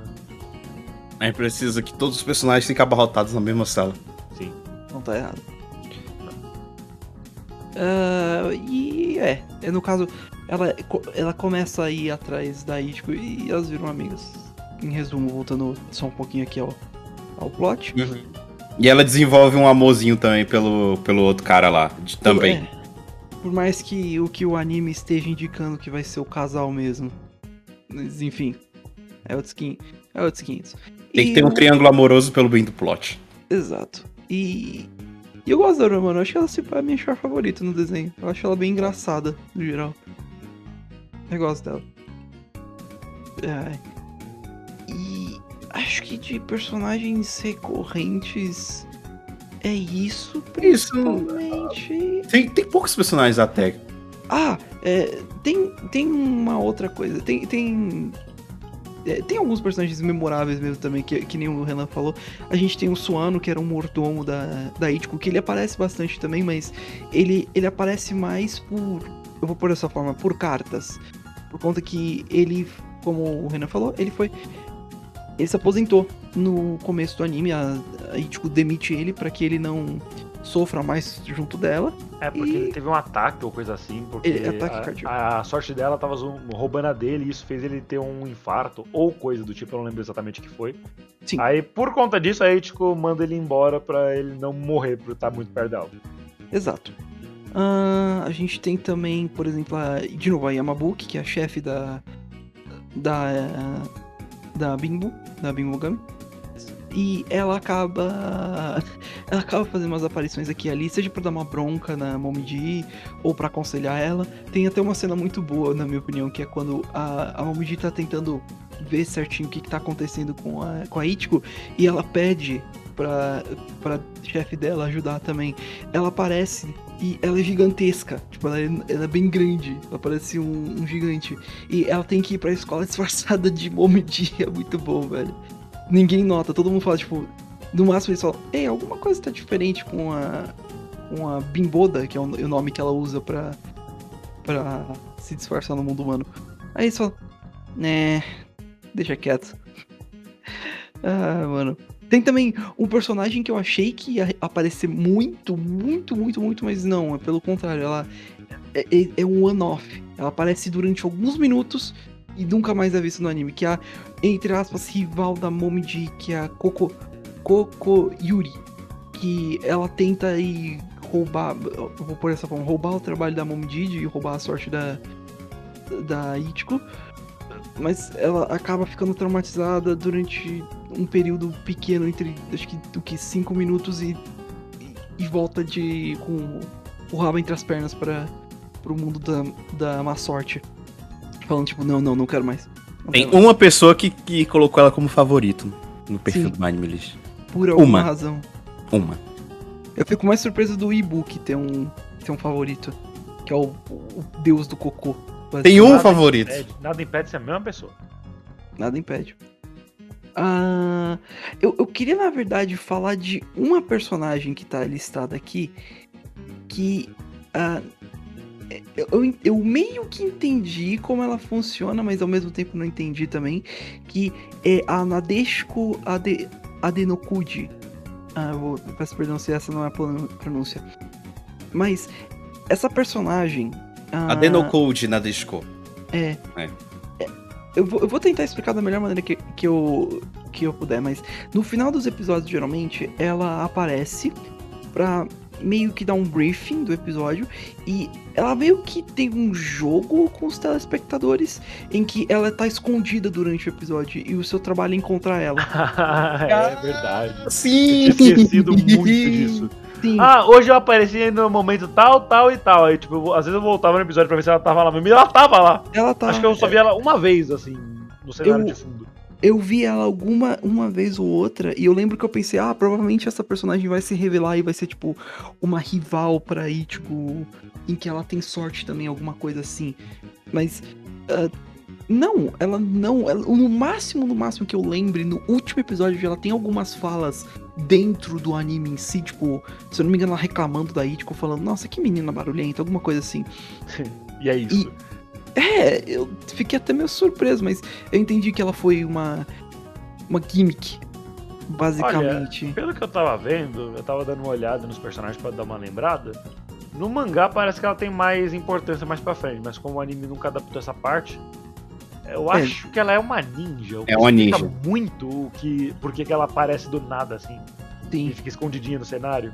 Aí precisa que todos os personagens fiquem abarrotados na mesma sala. sim. Não tá errado. Ah, e é, é, no caso, ela, ela começa a ir atrás da Ichigo e elas viram amigas. Em resumo, voltando só um pouquinho aqui ao, ao plot. E ela desenvolve um amorzinho também pelo, pelo outro cara lá, de- também. É, por mais que o que o anime esteja indicando que vai ser o casal mesmo. Mas enfim, é outros 500. É outros 500. Tem que E ter um triângulo amoroso pelo bem do plot. Exato. E, e eu gosto da Aurora, mano. Eu acho que ela se é a minha char favorita no desenho. Eu acho ela bem engraçada, no geral. Eu gosto dela. Ai. E acho que de personagens recorrentes é isso, Isso. principalmente. Tem, tem poucos personagens até. Ah, é, tem, tem uma outra coisa. Tem. Tem, é, tem alguns personagens memoráveis mesmo também, que, que nem o Renan falou. A gente tem o Suano, que era um mordomo da, da Ichigo, que ele aparece bastante também, mas ele, ele aparece mais por. Eu vou pôr dessa forma, por cartas. Por conta que ele, como o Renan falou, ele foi. Ele se aposentou no começo do anime. A, a demite ele para que ele não sofra mais junto dela. É, porque E- ele teve um ataque ou coisa assim, porque É, ataque a, a sorte dela tava roubando a dele e isso fez ele ter um infarto ou coisa do tipo, eu não lembro exatamente o que foi. Sim. Aí, por conta disso, a Ichigo manda ele embora pra ele não morrer por estar muito perto dela. Exato. Ah, a gente tem também, por exemplo, a, de novo a Yamabuki, que é a chefe da. da. da Bimbo, da Bimbo Gami. E ela acaba. Ela acaba fazendo umas aparições aqui e ali, seja pra dar uma bronca na Momiji ou pra aconselhar ela. Tem até uma cena muito boa, na minha opinião, que é quando a, a Momiji tá tentando ver certinho o que, que tá acontecendo com a, com a Ichigo e ela pede pra, pra chefe dela ajudar também. Ela aparece e ela é gigantesca. Tipo, ela é, ela é bem grande. Ela parece um, um gigante. E ela tem que ir pra escola disfarçada de Momiji. É muito bom, velho. Ninguém nota, todo mundo fala, tipo, no máximo eles falam, ei, alguma coisa tá diferente com a. com a Bimboda, que é o, o nome que ela usa pra. pra se disfarçar no mundo humano. Aí eles falam, né, deixa quieto. ah, mano. Tem também um personagem que eu achei que ia aparecer muito, muito, muito, muito, mas não, é pelo contrário, ela é, é- é um one-off. Ela aparece durante alguns minutos e nunca mais é vista no anime, que é a, entre aspas, rival da Momiji, que é a Koko, Koko Yuri. Que ela tenta ir roubar, vou por essa forma, roubar o trabalho da Momdid e roubar a sorte da da Ichigo, mas ela acaba ficando traumatizada durante um período pequeno entre acho que do que cinco minutos e, e, e volta de com o rabo entre as pernas para pro mundo da da má sorte, falando tipo não não não quero mais. Não Tem quero mais. uma pessoa que, que colocou ela como favorito no perfil Sim. do List. por alguma uma. razão. Uma. Eu fico mais surpreso do e-book ter um ter um favorito, que é o, o deus do cocô. Tem um Nada favorito. impede- nada impede de ser a mesma pessoa. Nada impede. Ah, eu, eu queria, na verdade, falar de uma personagem que tá listada aqui. Que. ah, eu, eu- eu meio que entendi como ela funciona, mas ao mesmo tempo não entendi também. Que é a Nadeshiko Ade, Adenokuji. Ah, eu vou, peço perdão se essa não é a pron- pronúncia. Mas essa personagem. ah, Adenocode na Disco. é. É. É, Eu vou, eu vou tentar explicar da melhor maneira que, que, eu, que eu puder, mas no final dos episódios, geralmente, ela aparece pra meio que dar um briefing do episódio e ela meio que tem um jogo com os telespectadores em que ela tá escondida durante o episódio e o seu trabalho é encontrar ela. é verdade. Sim! Eu tinha esquecido muito disso. Sim, Ah, hoje eu apareci no momento tal, tal e tal. Aí, tipo, eu- às vezes eu voltava no episódio pra ver se ela tava lá mesmo. E ela tava lá. ela tá. Acho que eu só vi ela uma vez, assim, no cenário Eu- de fundo. Eu vi ela alguma uma vez ou outra e eu lembro que eu pensei, ah, provavelmente essa personagem vai se revelar e vai ser tipo uma rival pra Ichigo, em que ela tem sorte também, alguma coisa assim. Mas ah, não, ela não, ela- no máximo, no máximo que eu lembre, no último episódio ela tem algumas falas dentro do anime em si, tipo, se eu não me engano, ela reclamando da Ichigo, falando, nossa, que menina barulhenta, alguma coisa assim. E é isso. É, eu fiquei até meio surpreso, mas eu entendi que ela foi uma. uma gimmick. Basicamente. Pelo que eu tava vendo, eu tava dando uma olhada nos personagens pra dar uma lembrada. No mangá parece que ela tem mais importância mais pra frente, mas como o anime nunca adaptou essa parte, eu É. acho que ela é uma ninja. É uma explica ninja. muito o que, por que ela aparece do nada assim, e Sim. fica escondidinha no cenário.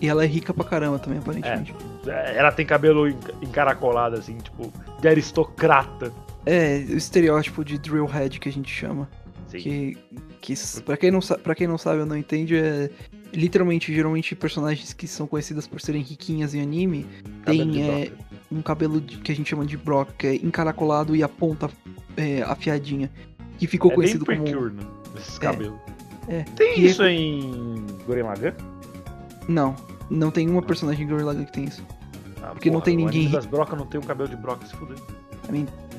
E ela é rica pra caramba também, aparentemente. É, Ela tem cabelo enca- encaracolado assim, tipo, de aristocrata. É, o estereótipo de Drillhead que a gente chama. Sim. Que. que pra, quem não pra quem não sabe ou não entende, é. Literalmente, geralmente, personagens que são conhecidas por serem riquinhas em anime tem é, um cabelo de- que a gente chama de broca, que é encaracolado e a ponta é, afiadinha. Que ficou é conhecido bem como. precure, né? Esses É. cabelos. É. Tem é- isso em Gurren Lagann? Não, não tem uma personagem Girl Lagann que tem isso. Ah, Porque não tem ninguém das brocas não tem um cabelo de broca, se fuder.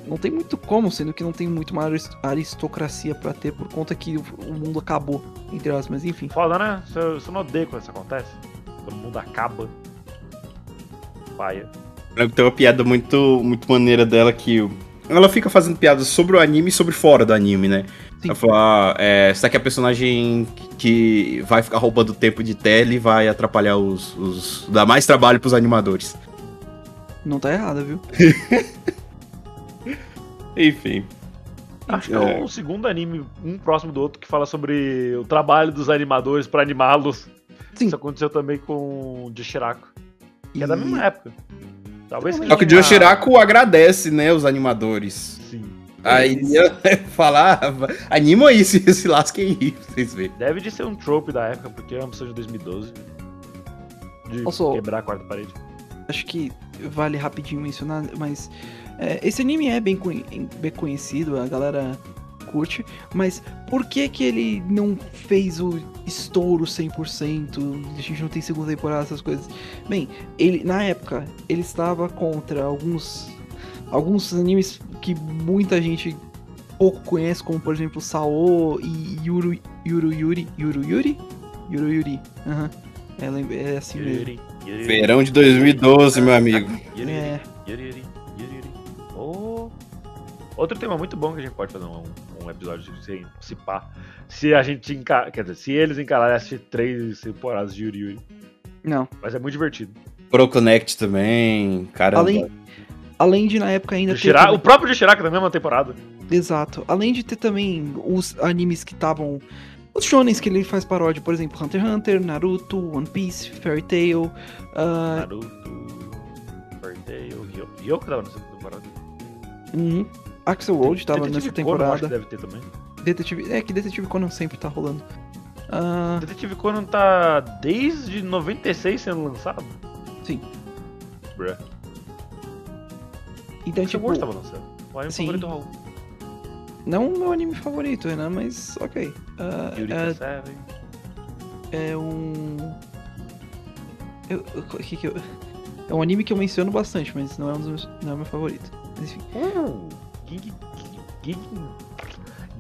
Não tem muito como, sendo que não tem muito uma aris- aristocracia pra ter, por conta que o, mundo acabou, entre aspas, mas enfim. Foda, né? Você, você não odeia quando isso acontece? Quando o mundo acaba. Paia. Tem uma piada muito, muito maneira dela que o- ela fica fazendo piadas sobre o anime e sobre fora do anime, né? Sim. Ela fala, ah, é, essa aqui é a personagem que vai ficar roubando tempo de tele e vai atrapalhar os, os. dar mais trabalho pros animadores. Não tá errada, viu? Enfim. Acho que É. o segundo anime, um próximo do outro, que fala sobre o trabalho dos animadores pra animá-los. Isso aconteceu também com o de Shirako. Que é da E- mesma época. Talvez Só Só que o Shirako agradece, né, os animadores. Sim. Aí ela falava, anima aí, se, se lasquem aí, pra vocês verem. Deve de ser um trope da época, porque ambos são de 2012. De Also- quebrar a quarta parede. Acho que vale rapidinho mencionar, mas é, esse anime é bem, bem conhecido, a galera curte, mas por que que ele não fez o estouro 100%? A gente não tem segunda temporada, essas coisas. Bem, ele na época ele estava contra alguns alguns animes que muita gente pouco conhece, como por exemplo Sao e Yuru Yuru Yuri Yuru Yuri Yuru Yuri. Aham. É, lem- é assim mesmo. Yuri, Yuri, Verão de 2012, meu amigo. Yuri, É. Yuri, Yuri, Yuri, Yuri. Oh. Outro tema muito bom que a gente pode fazer um, um episódio se, se pá. Se a gente encar... Quer dizer, se eles encararem assistir três temporadas de Yuri Yuri. Não. Mas é muito divertido. Pro Connect também, caramba. Além, além de na época ainda ter Shira- também- O próprio de Shiraka da mesma temporada. Exato. Além de ter também os animes que estavam Os shonens que ele faz paródia, por exemplo, Hunter x Hunter, Naruto, One Piece, Fairy Tail, ah, Naruto, Fairy Tail, Ryo- Ryo que tava nessa temporada. uhum. Axel Road tava Detetive nessa Conan, temporada. deve ter também. Detetive, é que Detetive Conan sempre tá rolando. Ah, Detetive Conan tá desde 96 sendo lançado? Sim. Bruh. então, Action tipo, Wars tava lançando. O anime sim. favorito do Raul. não o meu anime favorito, Renan, mas ok. Ah, Eureka é, Seven. é um. Eu, eu- que que eu- É um anime que eu menciono bastante, mas não é um dos meus, não é meu favorito. Mas, enfim. Uh, Ging, Ging,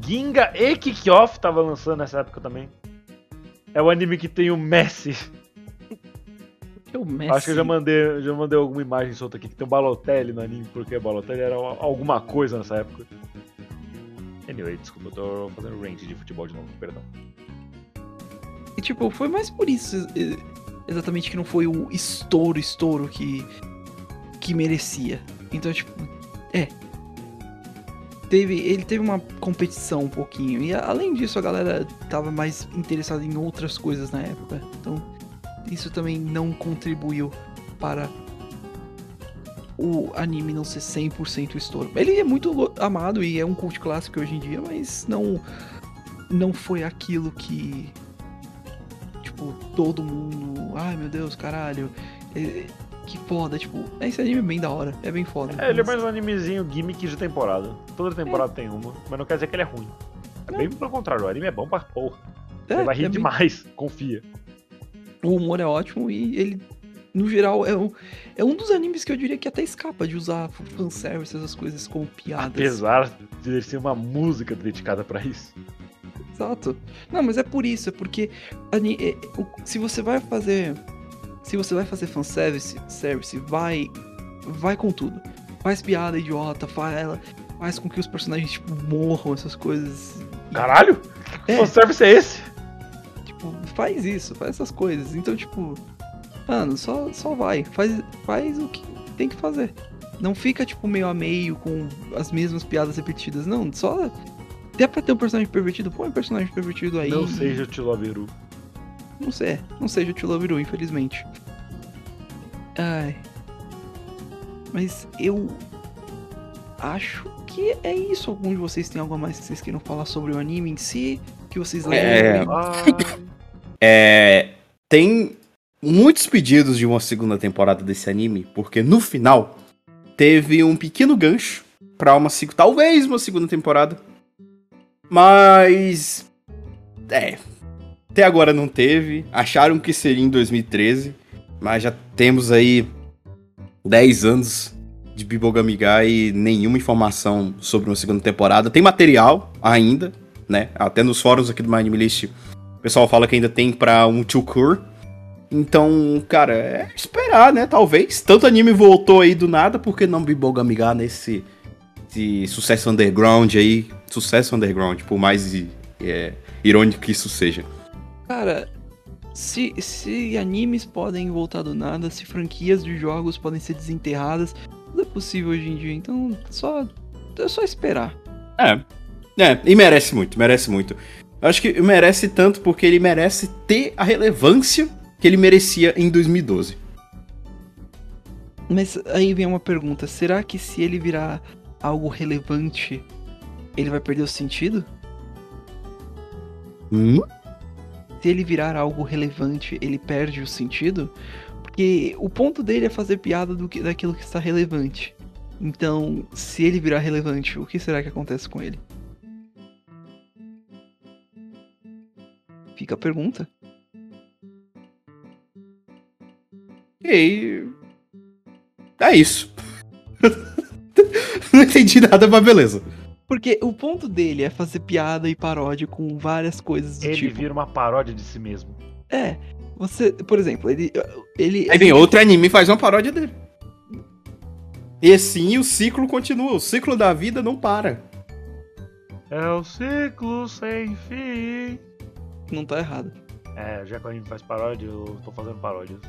Ginga e Kickoff tava lançando nessa época também. É o anime que tem o Messi. O Messi. Acho que eu já mandei, já mandei alguma imagem solta aqui que tem o Balotelli no anime, porque Balotelli era alguma coisa nessa época. Anyway, desculpa, eu tô fazendo range de futebol de novo, perdão. E tipo, foi mais por isso exatamente que não foi o estouro, estouro que, que merecia. Então, tipo, é. Teve, ele teve uma competição um pouquinho. E além disso, a galera tava mais interessada em outras coisas na época. Então, isso também não contribuiu para o anime não ser 100% estouro. Ele é muito amado e é um cult clássico hoje em dia, mas não não foi aquilo que tipo, todo mundo, ai meu Deus, caralho, é- que foda, tipo, esse anime é bem da hora, é bem foda. É, ele é mais um animezinho gimmick de temporada. Toda temporada tem uma, mas não quer dizer que ele é ruim. É bem pelo contrário, o anime é bom pra porra. é, Você vai rir é bem- demais, confia. O humor é ótimo e ele, no geral, é um, é um dos animes que eu diria que até escapa de usar fanservice, essas coisas como piadas. Apesar de ele ser uma música dedicada pra isso. Exato. Não, mas é por isso, é porque é- se você vai fazer. Se você vai fazer fanservice, service, vai. Vai com tudo. Faz piada idiota, faz, ela, faz com que os personagens, tipo, morram, essas coisas. Caralho? É. Que service é esse? Tipo, faz isso, faz essas coisas. Então, tipo, mano, só, só vai. Faz, faz o que tem que fazer. Não fica, tipo, meio a meio com as mesmas piadas repetidas. Não, só. Dá pra ter um personagem pervertido, põe um personagem pervertido aí. Não seja o Tiloveru. Não sei, não seja o Tiloviru, infelizmente. Ai. Mas eu acho que é isso. Algum de vocês tem algo a mais que vocês queiram falar sobre o anime em si? Que vocês É. lembram? Ai, É, tem muitos pedidos de uma segunda temporada desse anime, porque no final teve um pequeno gancho pra uma talvez uma segunda temporada. Mas é, até agora não teve. Acharam que seria em 2013, mas já temos aí 10 anos de Bibogamiga e nenhuma informação sobre uma segunda temporada. Tem material ainda, né? Até nos fóruns aqui do Anime List o pessoal fala que ainda tem pra um Chukur. Então, cara, é esperar, né? Talvez. Tanto anime voltou aí do nada, por que não Bibogamiga nesse esse sucesso underground aí? Sucesso underground, por mais é, irônico que isso seja. Cara, se, se animes podem voltar do nada, se franquias de jogos podem ser desenterradas, tudo é possível hoje em dia. Então, só, é só esperar. É. É, e merece muito, merece muito. Eu acho que merece tanto porque ele merece ter a relevância que ele merecia em 2012. Mas aí vem uma pergunta: será que se ele virar algo relevante, ele vai perder o sentido? Hum? Se ele virar algo relevante, ele perde o sentido? Porque o ponto dele é fazer piada do que, daquilo que está relevante. Então, se ele virar relevante, o que será que acontece com ele? Fica a pergunta. E aí. É isso. não entendi nada, mas beleza. Porque o ponto dele é fazer piada e paródia com várias coisas do ele tipo. vira uma paródia de si mesmo. É, você, por exemplo, ele. ele Aí vem outro anime e faz uma paródia dele. E assim o ciclo continua. O ciclo da vida não para. É o ciclo sem fim. Não tá errado. É, já que o anime faz paródia, eu tô fazendo paródias.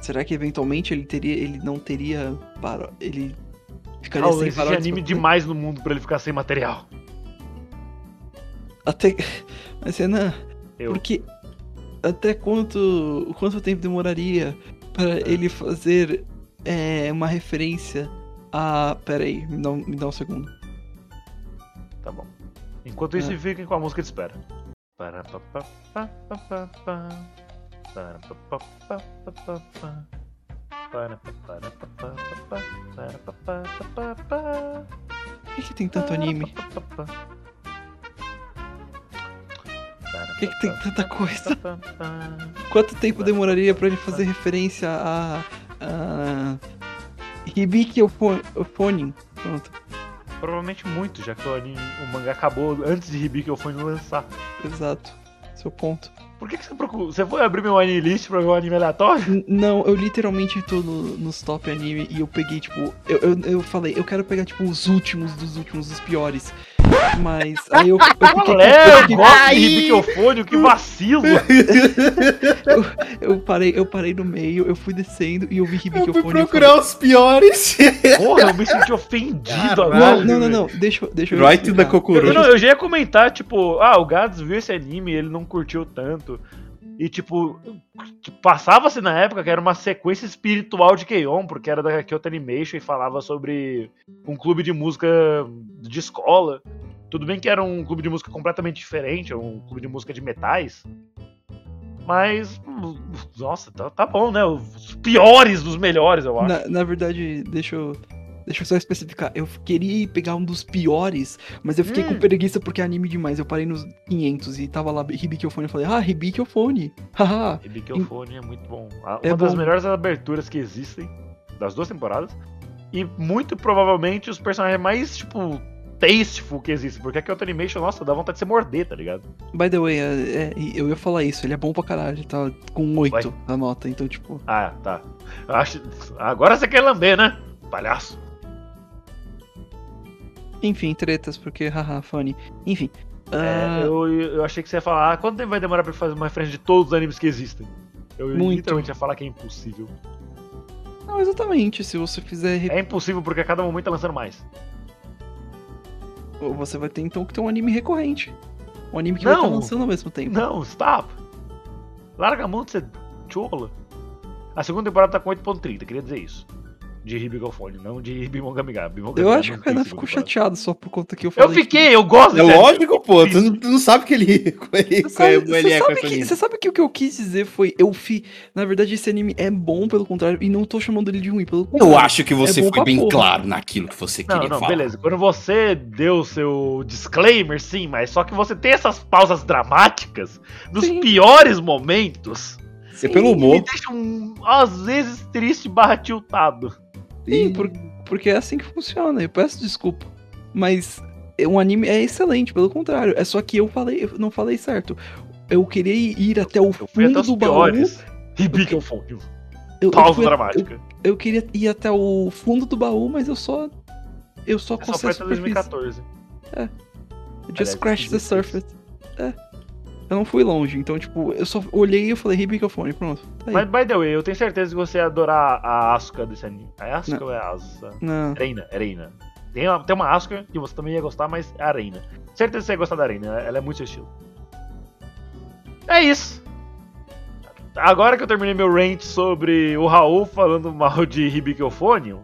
Será que eventualmente ele teria. ele não teria. Paró... Ele ficaria Raul, sem paródias anime demais no mundo pra ele ficar sem material. Até. Mas Renan, Eu. porque. Até quanto. Quanto tempo demoraria para ele fazer é, uma referência a. Pera aí, me dá, um- me dá um segundo. Tá bom. Enquanto isso, É. fiquem com a música de espera. Para, pa, pa, pa, pa, pa, pa. Para, pa, pa, pa, pa, pa, pa. Por que, que tem tanto anime? Por que, que tem tanta coisa? Quanto tempo demoraria pra ele fazer referência a. a. Hibiki Ophonin? Pronto, Provavelmente muito, já que o, anime, o mangá acabou antes de Hibiki Ophonin lançar. exato. Seu ponto. Por que, que você procurou? Você foi abrir meu anime list pra ver um anime aleatório? Não, eu literalmente tô no- nos top anime e eu peguei, tipo. Eu, eu, eu falei, eu quero pegar, tipo, os últimos dos últimos, dos piores. Mas aí eu, eu fiquei. Qual eu? Eu fiquei- gosto que vacilo! eu parei, eu parei no meio, eu fui descendo e eu vi Hibiki Eu fui Ophonin, eu procurar os piores. Porra, eu me senti ofendido agora. Não, não, não, deixa, eu- deixa eu. Right. Eu, Kokoro. não, eu já ia comentar, tipo, ah, o Gads viu esse anime e ele não curtiu tanto. E, tipo, passava-se na época que era uma sequência espiritual de Keion, porque era da Kyoto Animation e falava sobre um clube de música de escola. Tudo bem que era um clube de música completamente diferente, é um clube de música de metais. Mas, nossa, tá, tá bom, né? Os piores dos melhores, eu acho. Na, na verdade, deixa eu. Deixa eu só especificar. Eu queria pegar um dos piores, mas eu fiquei Hum. com preguiça porque é anime demais. Eu parei nos 500 e tava lá Hibiki Ophonin. Eu falei, ah. Haha. Hibikofone é muito bom. É Uma das bom. melhores aberturas que existem das duas temporadas. E muito provavelmente os personagens mais, tipo, tasteful que existem. Porque a Kyoto Animation, nossa, dá vontade de você morder, tá ligado? By the way, é- é, eu ia falar isso. Ele é bom pra caralho. Ele tá com 8 Vai. na nota. Então, tipo. Ah, tá. Acho... Agora você quer lamber, né? Palhaço. Enfim, tretas, porque haha, funny. Enfim. É, ah, eu, eu achei que você ia falar, ah, quanto tempo vai demorar pra fazer uma referência de todos os animes que existem? Eu Muito. literalmente ia falar que é impossível. Não, exatamente. Se você fizer. É impossível porque a cada momento tá lançando mais. Você vai ter então que ter um anime recorrente. Um anime que vai Não. estar lançando ao mesmo tempo. Não, stop! Larga a mão de ser chola. A segunda temporada tá com 8.30, queria dizer isso. De Hibigofone, não de Hibimongamiga. Eu acho que o Renan ficou chateado só por conta que eu Eu falei. que- fiquei, eu gosto É lógico, pô. Tu não, tu não sabe que ele, ele, Você sabe, ele você é com sabe que, você sabe que o que eu quis dizer foi. Eu fi. Na verdade, esse anime é bom, pelo contrário, e não tô chamando ele de ruim, pelo contrário. Eu acho que você É foi bem porra. claro naquilo que você Não, queria não, falar. beleza. Quando você deu o seu disclaimer, sim, mas só que você tem essas pausas dramáticas nos Sim. piores momentos. É pelo Me humor. deixam, às vezes, triste barra tiltado. Sim, por- porque é assim que funciona. Eu peço desculpa. Mas é- um anime é excelente, pelo contrário. É só que eu falei, eu não falei certo. Eu queria ir até o até fundo os do baú. Hibigofone. Eu, Pausa fui- dramática. eu, eu queria ir até o fundo do baú, mas eu só. Eu só É só até superfície. 2014. Just Aliás, scratch the 2016. surface. É. Eu não fui longe, então, tipo, eu só olhei e eu falei, Hibicofone, pronto. Tá aí. Mas, by the way, eu tenho certeza que você ia adorar a Asuka desse anime. É Asuka ou é Asa? Não. Reina, é Reina. Tem uma, tem uma Asuka que você também ia gostar, mas é a Reina. Certeza que você ia gostar da Reina, ela é muito seu estilo. É isso. Agora que eu terminei meu rant sobre o Raul falando mal de Hibikofone,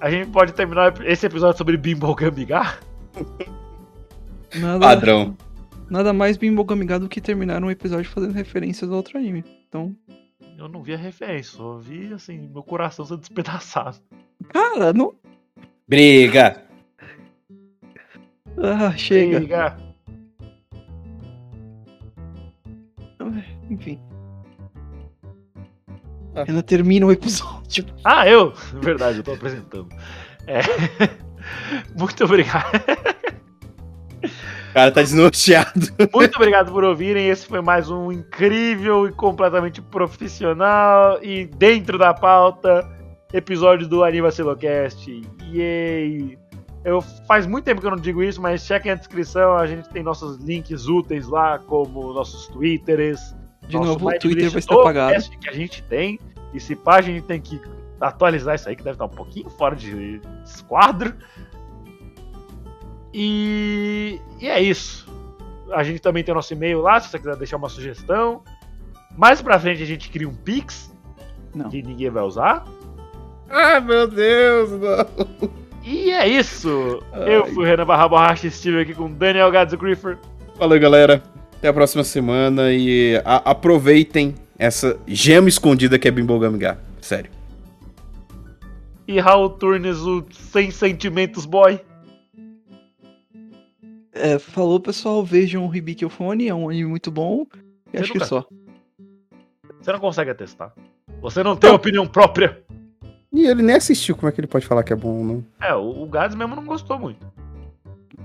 a gente pode terminar esse episódio sobre Bimbo Gamiga? Nada, Padrão. Nada mais bimbogamiga do que terminar um episódio fazendo referências a outro anime. Então, Eu não vi a referência, só vi, assim, meu coração sendo despedaçado. cara, não. Briga. Ah, chega. Liga. Enfim. Ah. Ainda termina o episódio. Ah, eu? Verdade, eu tô apresentando. É. Muito obrigado. O cara tá desnorteado. Muito obrigado por ouvirem. Esse foi mais um incrível e completamente profissional e dentro da pauta episódio do Anima Silocast. Yay! Eu, faz muito tempo que eu não digo isso, mas chequem a descrição. A gente tem nossos links úteis lá, como nossos twitters. De nosso novo, o Twitter vai estar do apagado. cast que a gente tem. E se pá, a gente tem que atualizar isso aí, que deve estar um pouquinho fora de esquadro. E, e é isso. A gente também tem o nosso e-mail lá, se você quiser deixar uma sugestão. Mais pra frente a gente cria um Pix, Não. que ninguém vai usar. Ah, meu Deus, não. E é isso! Ai. Eu fui Renan Barra Borracha e estive aqui com Daniel Gadzo Griffer. Valeu, galera. Até a próxima semana e a- aproveitem essa gema escondida que é Bimbogamiga. Sério. E Raul Turnes, o Sem Sentimentos Boy. É, falou, pessoal. Vejam o Hibiki Phone, é um anime muito bom. E Você acho que nunca- só. Você não consegue atestar. Você não tem opinião própria. E ele nem assistiu, como é que ele pode falar que é bom, não? É, o, o Gads mesmo não gostou muito.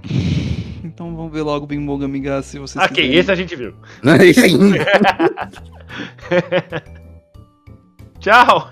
Então vamos ver logo o Bimbogamiga se vocês Ok, quiserem. esse a gente viu. Tchau!